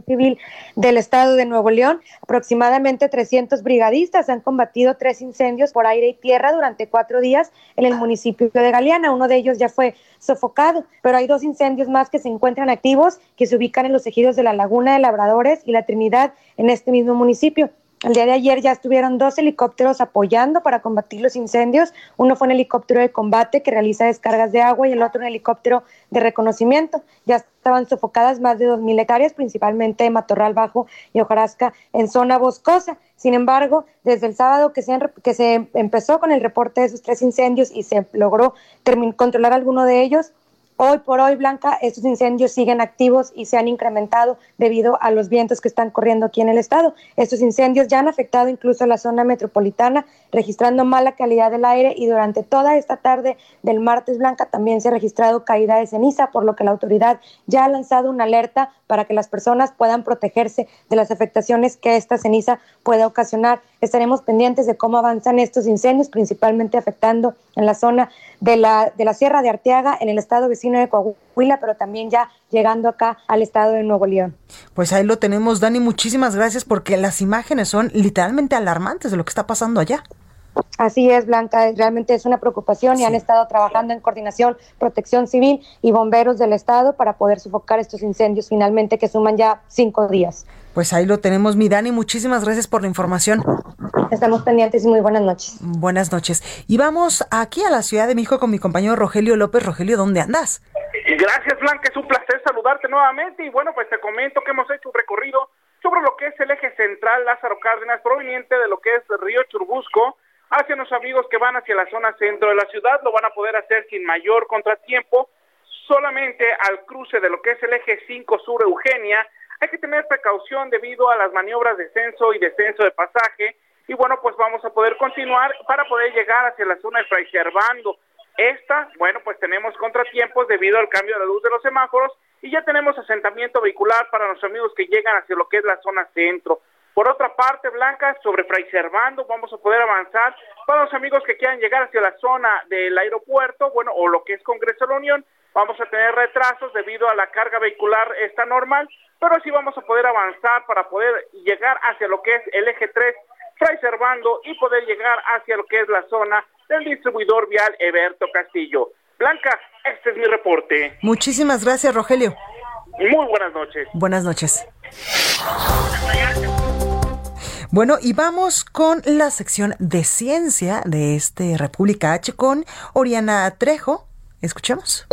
S13: Civil del Estado de Nuevo León. Aproximadamente 300 brigadistas han combatido tres incendios por aire y tierra durante cuatro días en el municipio de Galeana. Uno de ellos ya fue sofocado, pero hay dos incendios más que se encuentran activos, que se ubican en los ejidos de la Laguna de Labradores y la Trinidad en este mismo municipio. El día de ayer ya estuvieron dos helicópteros apoyando para combatir los incendios. Uno fue un helicóptero de combate que realiza descargas de agua y el otro un helicóptero de reconocimiento. Ya estaban sofocadas más de 2.000 hectáreas, principalmente de Matorral Bajo y Hojarasca en zona boscosa. Sin embargo, desde el sábado que se, que se empezó con el reporte de esos tres incendios y se logró controlar alguno de ellos, Hoy por hoy, Blanca, estos incendios siguen activos y se han incrementado debido a los vientos que están corriendo aquí en el estado. Estos incendios ya han afectado incluso a la zona metropolitana, registrando mala calidad del aire y durante toda esta tarde del martes, Blanca, también se ha registrado caída de ceniza, por lo que la autoridad ya ha lanzado una alerta para que las personas puedan protegerse de las afectaciones que esta ceniza puede ocasionar. Estaremos pendientes de cómo avanzan estos incendios, principalmente afectando en la zona de la, de la Sierra de Arteaga, en el estado vecino de Coahuila, pero también ya llegando acá al estado de Nuevo León.
S1: Pues ahí lo tenemos, Dani, muchísimas gracias porque las imágenes son literalmente alarmantes de lo que está pasando allá.
S13: Así es, Blanca, realmente es una preocupación y han estado trabajando en coordinación, protección civil y bomberos del estado para poder sofocar estos incendios finalmente que suman ya cinco días.
S1: Pues ahí lo tenemos, mi Dani, muchísimas gracias por la información.
S13: Estamos pendientes y muy buenas noches.
S1: Buenas noches. Y vamos aquí a la Ciudad de México con mi compañero Rogelio López. Rogelio, ¿dónde andas?
S3: Gracias, Blanca, es un placer saludarte nuevamente y bueno, pues te comento que hemos hecho un recorrido sobre lo que es el eje central Lázaro Cárdenas, proveniente de lo que es Río Churbusco, hacia los amigos que van hacia la zona centro de la ciudad, lo van a poder hacer sin mayor contratiempo, solamente al cruce de lo que es el eje 5 Sur Eugenia, hay que tener precaución debido a las maniobras de ascenso y descenso de pasaje, y bueno, pues vamos a poder continuar para poder llegar hacia la zona de Fray Servando. Esta, bueno, pues tenemos contratiempos debido al cambio de la luz de los semáforos y ya tenemos asentamiento vehicular para los amigos que llegan hacia lo que es la zona centro. Por otra parte, Blanca, sobre Fray Servando vamos a poder avanzar para los amigos que quieran llegar hacia la zona del aeropuerto, bueno, o lo que es Congreso de la Unión, vamos a tener retrasos debido a la carga vehicular está normal, pero sí vamos a poder avanzar para poder llegar hacia lo que es el eje 3 Fray Servando y poder llegar hacia lo que es la zona del distribuidor vial Eberto Castillo. Blanca, este es mi reporte.
S1: Muchísimas gracias, Rogelio.
S3: Muy buenas noches.
S1: Buenas noches. Bueno, y vamos con la sección de ciencia de este República H con Oriana Trejo. Escuchemos.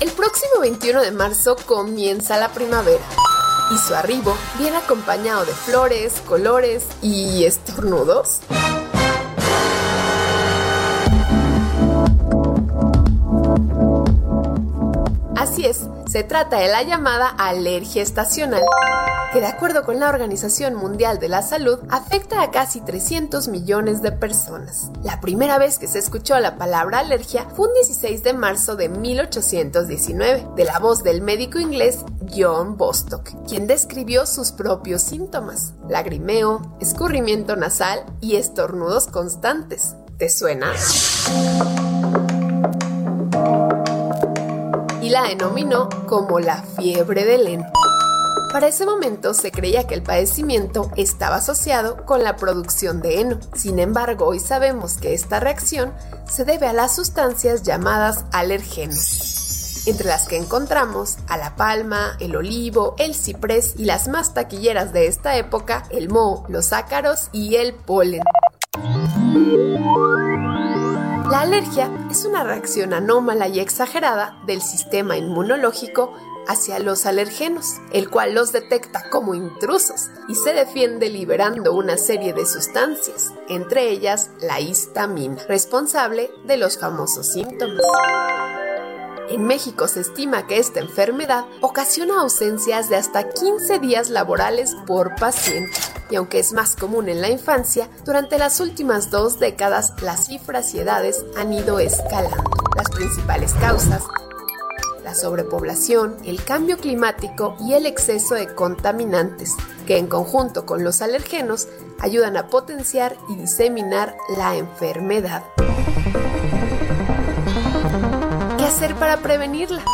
S14: El próximo 21 de marzo comienza la primavera y su arribo viene acompañado de flores, colores y estornudos. Así es, se trata de la llamada alergia estacional, que de acuerdo con la Organización Mundial de la Salud afecta a casi 300 millones de personas. La primera vez que se escuchó la palabra alergia fue un 16 de marzo de 1819, de la voz del médico inglés John Bostock, quien describió sus propios síntomas, lagrimeo, escurrimiento nasal y estornudos constantes. ¿Te suena? Y la denominó como la fiebre del heno. Para ese momento se creía que el padecimiento estaba asociado con la producción de heno. Sin embargo, hoy sabemos que esta reacción se debe a las sustancias llamadas alergenos, entre las que encontramos a la palma, el olivo, el ciprés y las más taquilleras de esta época, el moho, los ácaros y el polen. La alergia es una reacción anómala y exagerada del sistema inmunológico hacia los alergenos, el cual los detecta como intrusos y se defiende liberando una serie de sustancias, entre ellas la histamina, responsable de los famosos síntomas. En México se estima que esta enfermedad ocasiona ausencias de hasta 15 días laborales por paciente. Y aunque es más común en la infancia, durante las últimas dos décadas las cifras y edades han ido escalando. Las principales causas la sobrepoblación, el cambio climático y el exceso de contaminantes, que en conjunto con los alergenos ayudan a potenciar y diseminar la enfermedad. ¿Qué hacer para prevenirla?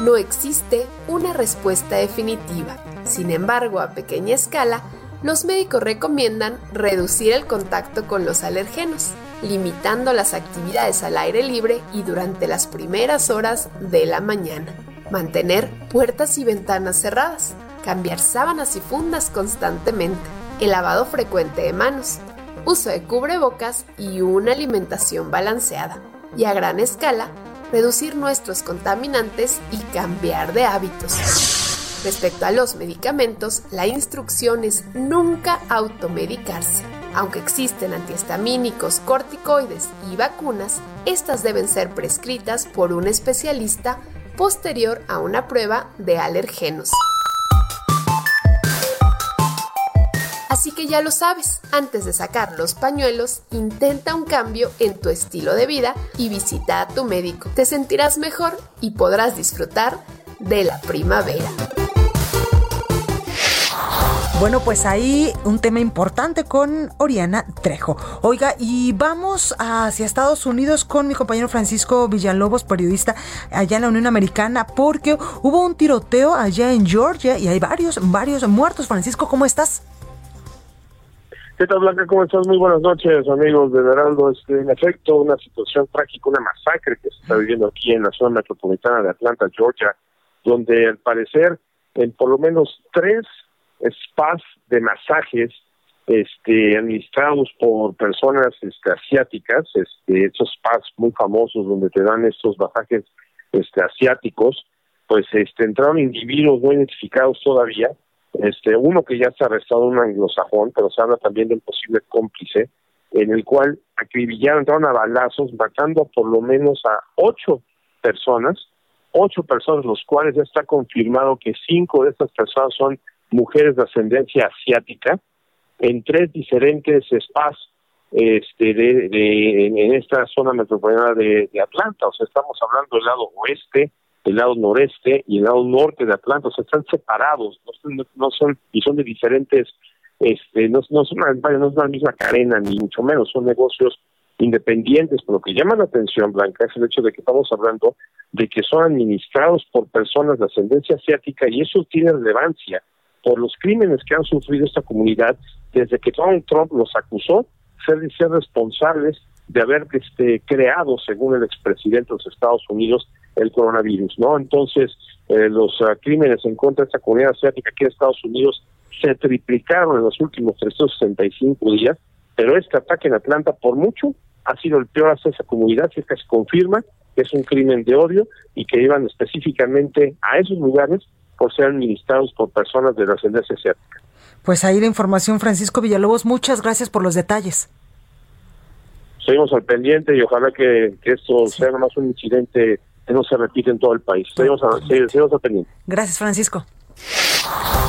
S14: No existe una respuesta definitiva. Sin embargo, a pequeña escala, los médicos recomiendan reducir el contacto con los alergenos, limitando las actividades al aire libre y durante las primeras horas de la mañana. Mantener puertas y ventanas cerradas, cambiar sábanas y fundas constantemente, el lavado frecuente de manos, uso de cubrebocas y una alimentación balanceada. Y a gran escala, reducir nuestros contaminantes y cambiar de hábitos. Respecto a los medicamentos, la instrucción es nunca automedicarse. Aunque existen antihistamínicos, corticoides y vacunas, estas deben ser prescritas por un especialista posterior a una prueba de alergenos. Que ya lo sabes, antes de sacar los pañuelos, intenta un cambio en tu estilo de vida y visita a tu médico. Te sentirás mejor y podrás disfrutar de la primavera.
S1: Bueno, pues ahí un tema importante con Oriana Trejo. Oiga, y vamos hacia Estados Unidos con mi compañero Francisco Villalobos, periodista allá en la Unión Americana, porque hubo un tiroteo allá en Georgia y hay varios, varios muertos. Francisco, ¿cómo estás?
S15: ¿Qué tal, Blanca? ¿Cómo estás? Muy buenas noches, amigos de Veraldo. Este, en efecto, una situación trágica, una masacre que se está viviendo aquí en la zona metropolitana de Atlanta, Georgia, donde al parecer en por lo menos tres spas de masajes este administrados por personas este, asiáticas, este, estos spas muy famosos donde te dan estos masajes este, asiáticos, pues este, entraron individuos no identificados todavía, este, uno que ya está arrestado, un anglosajón, pero se habla también de un posible cómplice, en el cual acribillaron, entraron a balazos, matando por lo menos a ocho personas, ocho personas, los cuales ya está confirmado que cinco de estas personas son mujeres de ascendencia asiática en tres diferentes spas este, de, en, esta zona metropolitana de, Atlanta. O sea, estamos hablando del lado oeste, del lado noreste y el lado norte de Atlanta. O sea, están separados, no, son, y son de diferentes, este, no, no, son no es la misma cadena, ni mucho menos, son negocios independientes, pero lo que llama la atención, Blanca, es el hecho de que estamos hablando de que son administrados por personas de ascendencia asiática y eso tiene relevancia por los crímenes que han sufrido esta comunidad desde que Donald Trump los acusó ser, ser responsables de haber este, creado, según el expresidente de los Estados Unidos, el coronavirus, ¿no? Entonces, eh, los ah, crímenes en contra de esta comunidad asiática aquí en Estados Unidos se triplicaron en los últimos 365 días, pero este ataque en Atlanta, por mucho, ha sido el peor hacia esa comunidad, que se confirma que es un crimen de odio y que iban específicamente a esos lugares por ser administrados por personas de la ascendencia asiática.
S1: Pues ahí la información, Francisco Villalobos. Muchas gracias por los detalles.
S15: Seguimos al pendiente y ojalá que, esto sea más un incidente que no se repite en todo el país. Seguimos, al pendiente.
S1: Gracias, Francisco.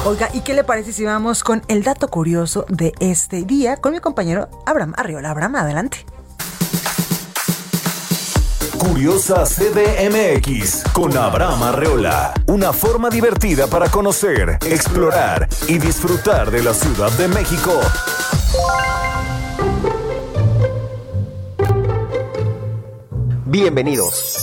S1: Oiga, ¿y qué le parece si vamos con el dato curioso de este día con mi compañero Abraham Arriola? Abraham, adelante.
S2: Curiosa CDMX con Abraham Arreola. Una forma divertida para conocer, explorar y disfrutar de la Ciudad de México.
S16: Bienvenidos.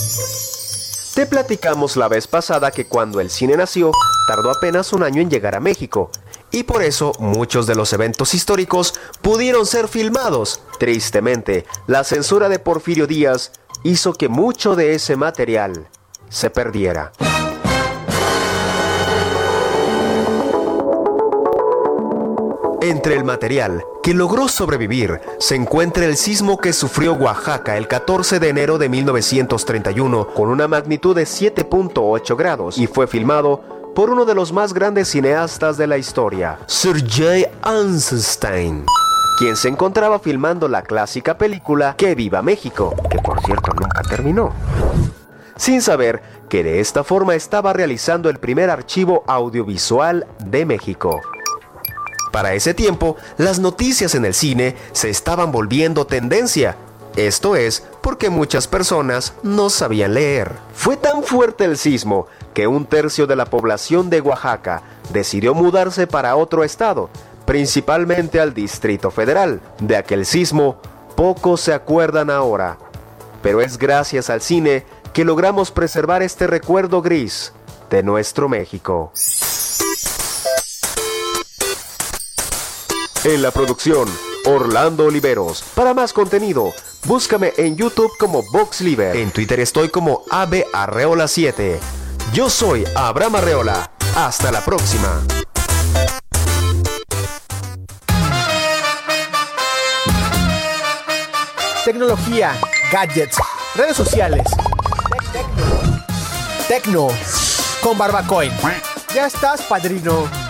S17: Platicamos la vez pasada que cuando el cine nació, tardó apenas un año en llegar a México. Y por eso muchos de los eventos históricos pudieron ser filmados. Tristemente, la censura de Porfirio Díaz hizo que mucho de ese material se perdiera. Entre el material que logró sobrevivir se encuentra el sismo que sufrió Oaxaca el 14 de enero de 1931 con una magnitud de 7.8 grados y fue filmado por uno de los más grandes cineastas de la historia, Sergei Eisenstein, quien se encontraba filmando la clásica película Que viva México, que por cierto nunca terminó sin saber que de esta forma estaba realizando el primer archivo audiovisual de México. Para ese tiempo, las noticias en el cine se estaban volviendo tendencia. Esto es porque muchas personas no sabían leer. Fue tan fuerte el sismo que un tercio de la población de Oaxaca decidió mudarse para otro estado, principalmente al Distrito Federal. De aquel sismo, pocos se acuerdan ahora. Pero es gracias al cine que logramos preservar este recuerdo gris de nuestro México. En la producción, Orlando Oliveros. Para más contenido, búscame en YouTube como VoxLiver. En Twitter estoy como Arreola 7 Yo soy Abraham Arreola. Hasta la próxima.
S18: Tecnología, gadgets, redes sociales. Tecno. Con Barbacoin. Ya estás, padrino.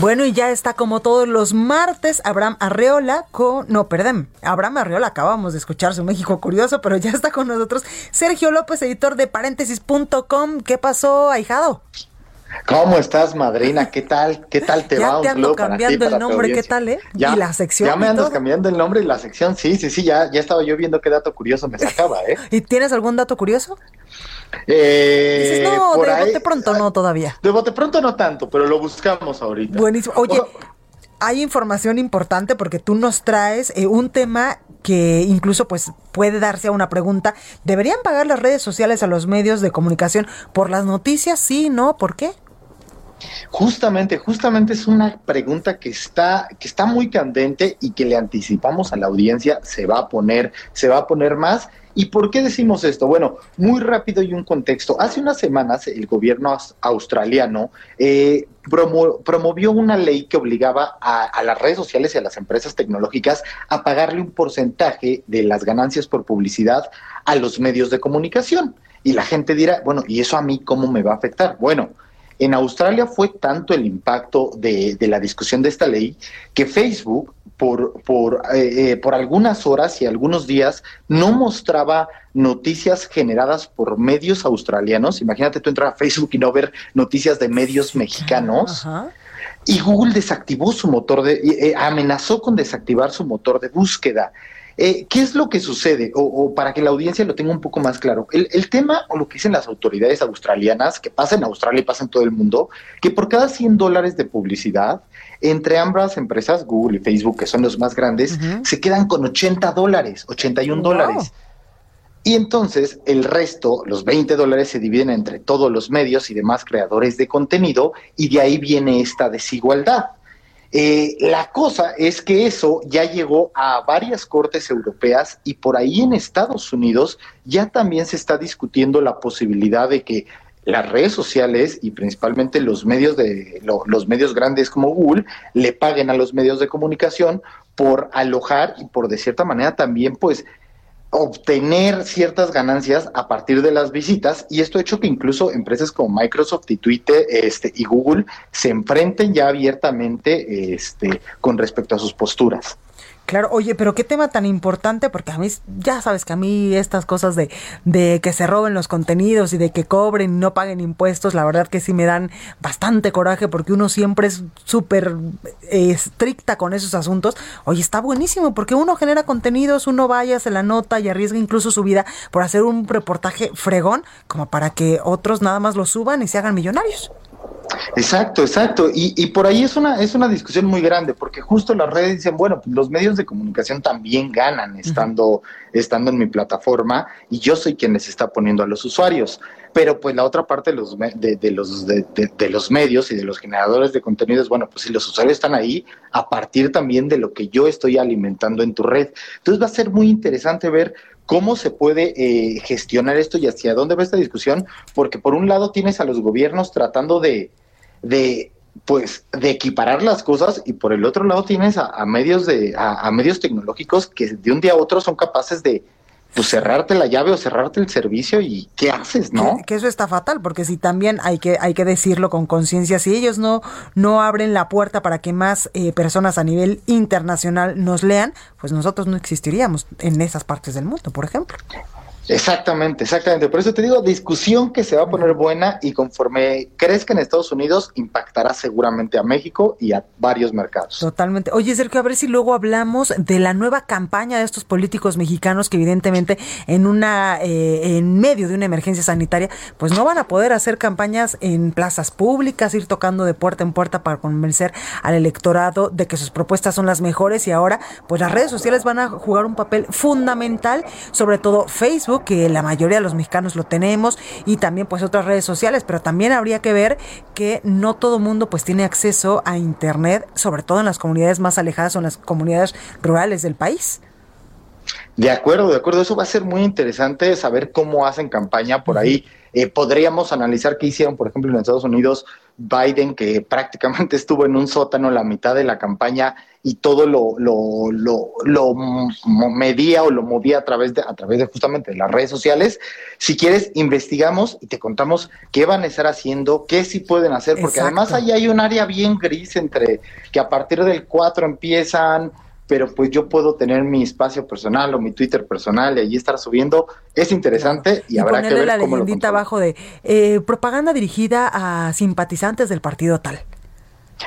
S1: Bueno, y ya está como todos los martes Abraham Arreola con... No, perdón, Abraham Arreola, acabamos de escuchar su México Curioso, pero ya está con nosotros Sergio López, editor de paréntesis.com. ¿Qué pasó, ahijado?
S19: ¿Cómo estás, madrina? ¿Qué tal? ¿Qué tal te *laughs*
S1: ya
S19: va?
S1: te ando cambiando el nombre, ¿qué tal, eh?
S19: Ya,
S1: y la sección.
S19: Ya me andas cambiando el nombre y la sección. Sí, sí, sí, ya, ya estaba yo viendo qué dato curioso me sacaba, ¿eh?
S1: ¿Y tienes algún dato curioso?
S19: Eh,
S1: Dices, no,
S19: por
S1: de
S19: ahí-
S1: bote pronto no todavía.
S19: De bote pronto no tanto, pero lo buscamos ahorita.
S1: Buenísimo. Oye, hay información importante porque tú nos traes eh, un tema que incluso pues puede darse a una pregunta. ¿Deberían pagar las redes sociales a los medios de comunicación por las noticias? Sí, no, ¿por qué?
S19: Justamente, justamente es una pregunta que está, que está muy candente y que le anticipamos a la audiencia, se va a poner, se va a poner más. ¿Y por qué decimos esto? Bueno, muy rápido y un contexto. Hace unas semanas el gobierno aus- australiano eh, promo- promovió una ley que obligaba a, a las redes sociales y a las empresas tecnológicas a pagarle un porcentaje de las ganancias por publicidad a los medios de comunicación. Y la gente dirá, bueno, ¿y eso a mí cómo me va a afectar? Bueno, en Australia fue tanto el impacto de, de la discusión de esta ley que Facebook por, por, eh, eh, por algunas horas y algunos días no mostraba noticias generadas por medios australianos. Imagínate tú entrar a Facebook y no ver noticias de medios mexicanos. Y Google desactivó su motor de, eh, eh, amenazó con desactivar su motor de búsqueda. Eh, ¿Qué es lo que sucede? O, o para que la audiencia lo tenga un poco más claro. El, el tema, o lo que dicen las autoridades australianas, que pasa en Australia y pasa en todo el mundo, que por cada 100 dólares de publicidad, entre ambas empresas, Google y Facebook, que son los más grandes, se quedan con 80 dólares, 81
S20: Wow.
S19: dólares. Y entonces el resto, los 20 dólares, se dividen entre todos los medios y demás creadores de contenido y de ahí viene esta desigualdad. Eh, la cosa es que eso ya llegó a varias cortes europeas y por ahí en Estados Unidos ya también se está discutiendo la posibilidad de que las redes sociales y principalmente los medios de lo- los medios grandes como Google le paguen a los medios de comunicación por alojar y por de cierta manera también pues obtener ciertas ganancias a partir de las visitas y esto ha hecho que incluso empresas como Microsoft y Twitter este, y Google se enfrenten ya abiertamente este, con respecto a sus posturas.
S1: Claro, oye, pero qué tema tan importante, porque a mí, ya sabes que a mí estas cosas de, de que se roben los contenidos y de que cobren y no paguen impuestos, la verdad que sí me dan bastante coraje porque uno siempre es súper eh, estricta con esos asuntos. Oye, está buenísimo porque uno genera contenidos, uno vaya, se la nota y arriesga incluso su vida por hacer un reportaje fregón, como para que otros nada más lo suban y se hagan millonarios.
S19: Exacto, exacto. Y, y, por ahí es una, es una discusión muy grande, porque justo las redes dicen, bueno, pues los medios de comunicación también ganan estando, estando en mi plataforma y yo soy quien les está poniendo a los usuarios. Pero pues la otra parte de los, de, de los, de, de, los medios y de los generadores de contenidos, bueno, pues si los usuarios están ahí a partir también de lo que yo estoy alimentando en tu red. Entonces va a ser muy interesante ver ¿Cómo se puede eh, gestionar esto y hacia dónde va esta discusión? Porque por un lado tienes a los gobiernos tratando de, de pues de equiparar las cosas y por el otro lado tienes a, medios de a, medios tecnológicos que de un día a otro son capaces de pues cerrarte la llave o cerrarte el servicio y qué haces, ¿no?
S1: Que, eso está fatal, porque si también hay que, hay que decirlo con conciencia, si ellos no, no abren la puerta para que más eh, personas a nivel internacional nos lean, pues nosotros no existiríamos en esas partes del mundo, por ejemplo.
S19: Exactamente, exactamente. Por eso te digo, discusión que se va a poner buena y conforme crezca en Estados Unidos, impactará seguramente a México y a varios mercados.
S1: Totalmente. Oye, Sergio, a ver si luego hablamos de la nueva campaña de estos políticos mexicanos que evidentemente en una eh, en medio de una emergencia sanitaria, pues no van a poder hacer campañas en plazas públicas, ir tocando de puerta en puerta para convencer al electorado de que sus propuestas son las mejores y ahora pues las redes sociales van a jugar un papel fundamental, sobre todo Facebook que la mayoría de los mexicanos lo tenemos, y también pues otras redes sociales, pero también habría que ver que no todo mundo pues tiene acceso a internet, sobre todo en las comunidades más alejadas o en las comunidades rurales del país.
S19: De acuerdo, de acuerdo. Eso va a ser muy interesante saber cómo hacen campaña por ahí. Eh, podríamos analizar qué hicieron, por ejemplo, en Estados Unidos, Biden, que *laughs* prácticamente estuvo en un sótano la mitad de la campaña y todo lo, lo, lo, lo medía o lo movía a través de, a través de justamente las redes sociales. Si quieres, investigamos y te contamos qué van a estar haciendo, qué sí pueden hacer, porque además ahí hay un área bien gris entre que a partir del 4 empiezan pero pues yo puedo tener mi espacio personal o mi Twitter personal y allí estar subiendo. Es interesante y, habrá que ver
S1: la leyendita abajo de eh, propaganda dirigida a simpatizantes del partido tal.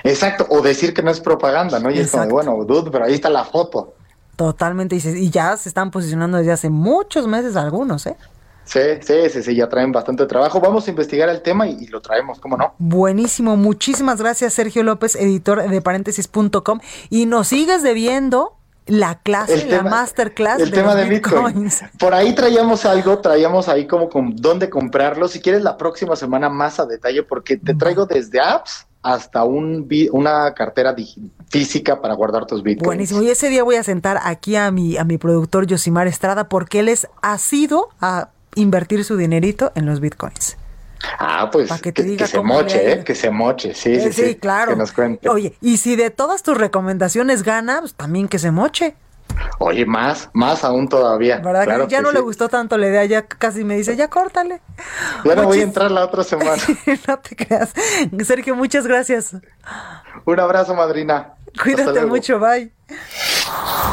S19: Exacto, o decir que no es propaganda, ¿no? Y es como, bueno, dude, pero ahí está la foto.
S1: Totalmente, y ya se están posicionando desde hace muchos meses algunos, ¿eh?
S19: Sí, sí, sí, sí, ya traen bastante trabajo. Vamos a investigar el tema y, lo traemos, ¿cómo no?
S1: Buenísimo, muchísimas gracias Sergio López, editor de paréntesis.com. Y nos sigues debiendo la clase, la masterclass
S19: el tema de bitcoins. Por ahí traíamos algo, traíamos ahí como con dónde comprarlo. Si quieres la próxima semana más a detalle, porque te traigo desde apps hasta un, una cartera física para guardar tus bitcoins.
S1: Buenísimo. Y ese día voy a sentar aquí a mi, a mi productor Yosimar Estrada porque él es sido a invertir su dinerito en los bitcoins.
S19: Ah, pues que, que, se moche, ¿eh? que se moche, sí, sí, sí,
S1: claro.
S19: Que nos cuente.
S1: Oye, y si de todas tus recomendaciones gana, pues también que se moche.
S19: Oye, más, más aún todavía.
S1: ¿Verdad ya no le gustó tanto la idea? Ya casi me dice, ya córtale.
S19: Ya no voy a entrar la otra semana. *laughs*
S1: no te creas. Sergio, muchas gracias.
S19: Un abrazo, madrina.
S1: Cuídate mucho, bye.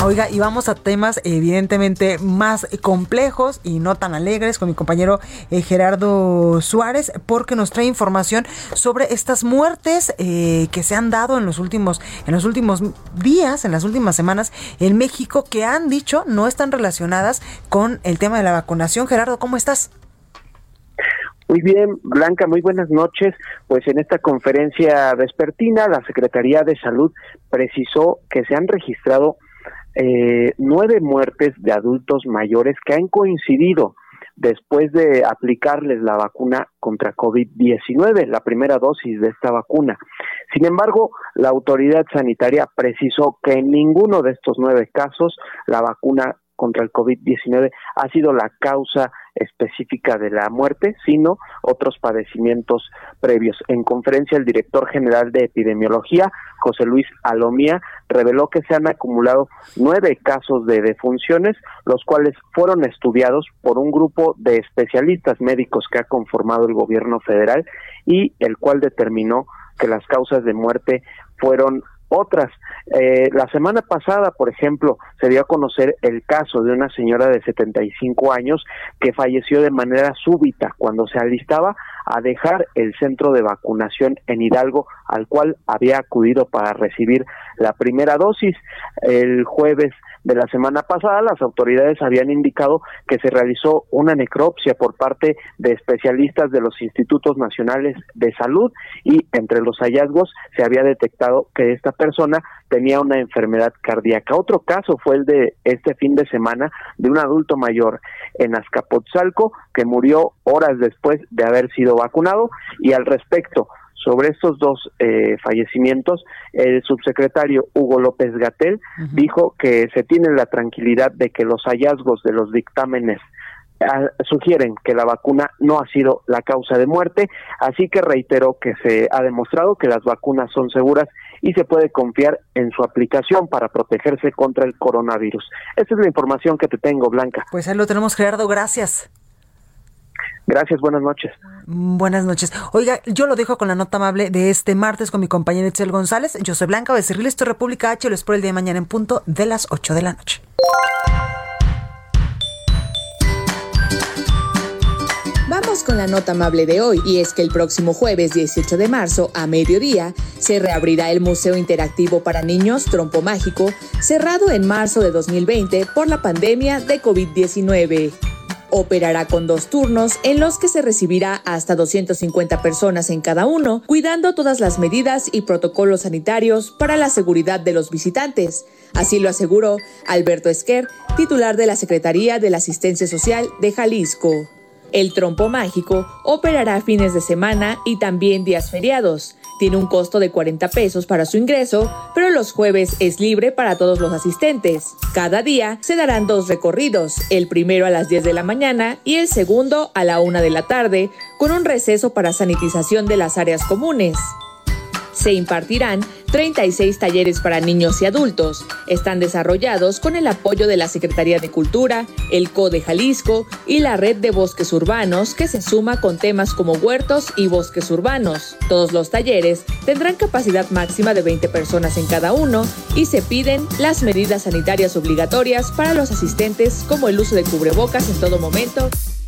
S1: Oiga, y vamos a temas evidentemente más complejos y no tan alegres con mi compañero eh, Gerardo Suárez, porque nos trae información sobre estas muertes eh, que se han dado en los últimos, en los últimos días, en las últimas semanas en México, que han dicho no están relacionadas con el tema de la vacunación. Gerardo, ¿cómo estás?
S20: Muy bien, Blanca, muy buenas noches. Pues en esta conferencia vespertina, la Secretaría de Salud precisó que se han registrado eh, nueve muertes de adultos mayores que han coincidido después de aplicarles la vacuna contra COVID-19, la primera dosis de esta vacuna. Sin embargo, la autoridad sanitaria precisó que en ninguno de estos nueve casos la vacuna contra el COVID-19 ha sido la causa específica de la muerte, sino otros padecimientos previos. En conferencia, el director general de epidemiología, José Luis Alomía, reveló que se han acumulado nueve casos de defunciones, los cuales fueron estudiados por un grupo de especialistas médicos que ha conformado el gobierno federal y el cual determinó que las causas de muerte fueron otras. Eh, la semana pasada, por ejemplo, se dio a conocer el caso de una señora de 75 años que falleció de manera súbita cuando se alistaba a dejar el centro de vacunación en Hidalgo al cual había acudido para recibir la primera dosis. El jueves de la semana pasada, las autoridades habían indicado que se realizó una necropsia por parte de especialistas de los institutos nacionales de salud y entre los hallazgos se había detectado que esta persona tenía una enfermedad cardíaca. Otro caso fue el de este fin de semana de un adulto mayor en Azcapotzalco que murió horas después de haber sido vacunado. Y al respecto sobre estos dos eh, fallecimientos, el subsecretario Hugo López Gatel dijo que se tiene la tranquilidad de que los hallazgos de los dictámenes ah, sugieren que la vacuna no ha sido la causa de muerte, así que reiteró que se ha demostrado que las vacunas son seguras y se puede confiar en su aplicación para protegerse contra el coronavirus. Esta es la información que te tengo, Blanca.
S1: Pues ahí lo tenemos, Gerardo, gracias.
S20: Gracias, buenas noches.
S1: Mm, buenas noches. Oiga, yo lo dejo con la nota amable de este martes con mi compañero Itzel González. Yo soy Blanca Becerril, esto es República H, lo espero el día de mañana en punto de las 8 de la noche.
S21: Con la nota amable de hoy, y es que el próximo jueves 18 de marzo, a mediodía, se reabrirá el Museo Interactivo para Niños Trompo Mágico, cerrado en marzo de 2020 por la pandemia de COVID-19. Operará con dos turnos en los que se recibirá hasta 250 personas en cada uno, cuidando todas las medidas y protocolos sanitarios para la seguridad de los visitantes. Así lo aseguró Alberto Esquer, titular de la Secretaría de la Asistencia Social de Jalisco. El trompo mágico operará fines de semana y también días feriados. Tiene un costo de 40 pesos para su ingreso, pero los jueves es libre para todos los asistentes. Cada día se darán dos recorridos, el primero a las 10 de la mañana y el segundo a la 1 de la tarde, con un receso para sanitización de las áreas comunes. Se impartirán 36 talleres para niños y adultos. Están desarrollados con el apoyo de la Secretaría de Cultura, el CODE Jalisco y la Red de Bosques Urbanos, que se suma con temas como huertos y bosques urbanos. Todos los talleres tendrán capacidad máxima de 20 personas en cada uno y se piden las medidas sanitarias obligatorias para los asistentes como el uso de cubrebocas en todo momento